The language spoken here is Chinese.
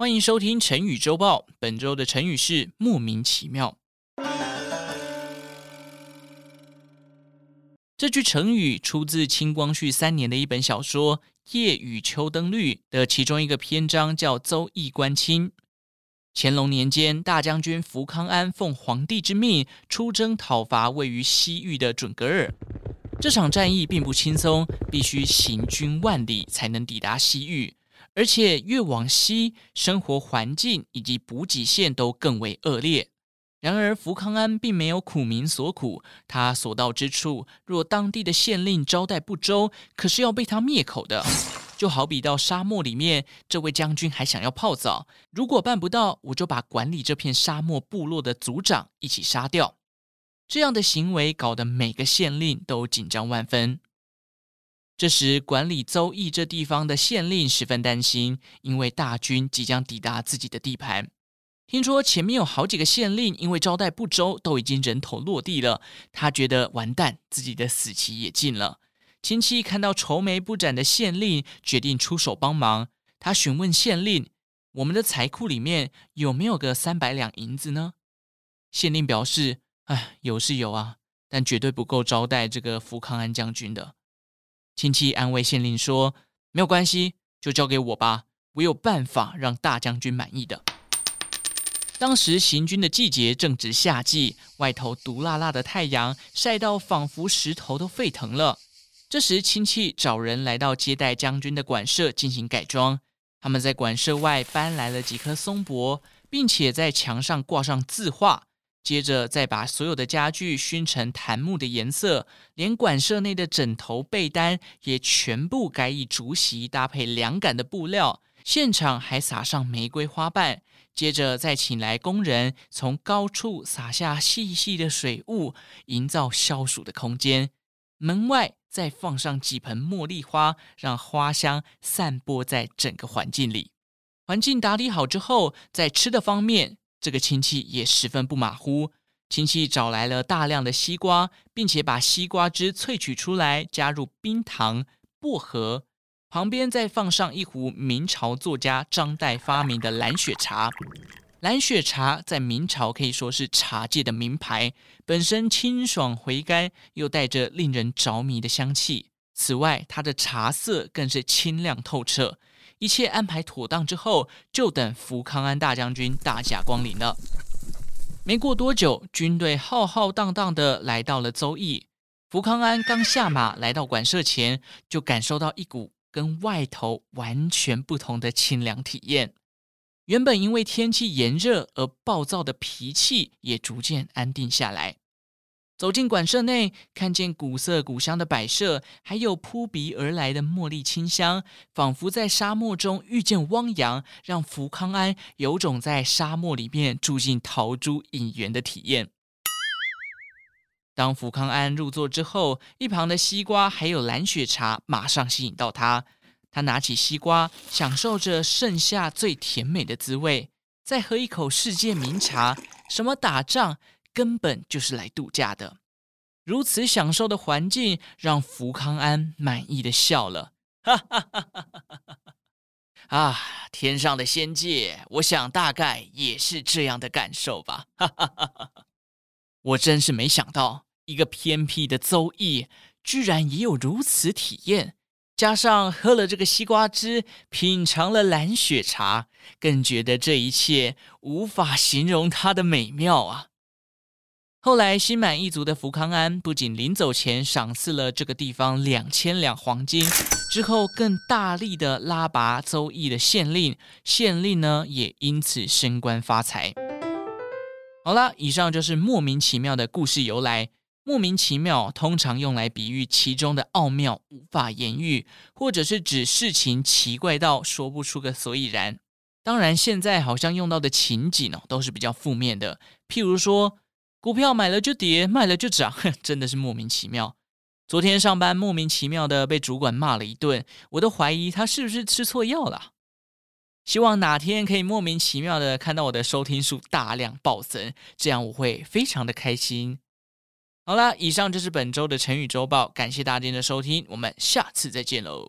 欢迎收听成语周报。本周的成语是莫名其妙。这句成语出自清光绪三年的一本小说《夜雨秋灯绿》的其中一个篇章，叫《邹议官亲》。乾隆年间，大将军福康安奉皇帝之命出征讨伐位于西域的准噶尔。这场战役并不轻松，必须行军万里才能抵达西域。而且越往西，生活环境以及补给线都更为恶劣。然而，福康安并没有苦民所苦，他所到之处，若当地的县令招待不周，可是要被他灭口的。就好比到沙漠里面，这位将军还想要泡澡，如果办不到，我就把管理这片沙漠部落的族长一起杀掉。这样的行为搞得每个县令都紧张万分。这时，管理邹邑这地方的县令十分担心，因为大军即将抵达自己的地盘。听说前面有好几个县令因为招待不周，都已经人头落地了。他觉得完蛋，自己的死期也近了。亲戚看到愁眉不展的县令，决定出手帮忙。他询问县令：“我们的财库里面有没有个三百两银子呢？”县令表示：“哎，有是有啊，但绝对不够招待这个福康安将军的。”亲戚安慰县令说：“没有关系，就交给我吧，我有办法让大将军满意的。”当时行军的季节正值夏季，外头毒辣辣的太阳晒到仿佛石头都沸腾了。这时亲戚找人来到接待将军的馆舍进行改装，他们在馆舍外搬来了几棵松柏，并且在墙上挂上字画。接着再把所有的家具熏成檀木的颜色，连馆舍内的枕头、被单也全部改以竹席搭配凉感的布料。现场还撒上玫瑰花瓣。接着再请来工人从高处洒下细细的水雾，营造消暑的空间。门外再放上几盆茉莉花，让花香散播在整个环境里。环境打理好之后，在吃的方面。这个亲戚也十分不马虎，亲戚找来了大量的西瓜，并且把西瓜汁萃取出来，加入冰糖、薄荷，旁边再放上一壶明朝作家张岱发明的蓝雪茶。蓝雪茶在明朝可以说是茶界的名牌，本身清爽回甘，又带着令人着迷的香气。此外，它的茶色更是清亮透彻。一切安排妥当之后，就等福康安大将军大驾光临了。没过多久，军队浩浩荡荡地来到了邹议。福康安刚下马来到馆舍前，就感受到一股跟外头完全不同的清凉体验。原本因为天气炎热而暴躁的脾气也逐渐安定下来。走进馆舍内，看见古色古香的摆设，还有扑鼻而来的茉莉清香，仿佛在沙漠中遇见汪洋，让福康安有种在沙漠里面住进桃珠隐园的体验。当福康安入座之后，一旁的西瓜还有蓝雪茶马上吸引到他，他拿起西瓜，享受着盛夏最甜美的滋味，再喝一口世界名茶，什么打仗？根本就是来度假的，如此享受的环境让福康安满意的笑了，哈哈哈哈哈哈！啊，天上的仙界，我想大概也是这样的感受吧，哈哈哈哈哈！我真是没想到，一个偏僻的邹邑居然也有如此体验，加上喝了这个西瓜汁，品尝了蓝雪茶，更觉得这一切无法形容它的美妙啊！后来，心满意足的福康安不仅临走前赏赐了这个地方两千两黄金，之后更大力的拉拔邹议的县令，县令呢也因此升官发财。好了，以上就是莫名其妙的故事由来。莫名其妙通常用来比喻其中的奥妙无法言喻，或者是指事情奇怪到说不出个所以然。当然，现在好像用到的情景哦都是比较负面的，譬如说。股票买了就跌，卖了就涨，真的是莫名其妙。昨天上班莫名其妙的被主管骂了一顿，我都怀疑他是不是吃错药了。希望哪天可以莫名其妙的看到我的收听数大量暴增，这样我会非常的开心。好啦，以上就是本周的成语周报，感谢大家的收听，我们下次再见喽。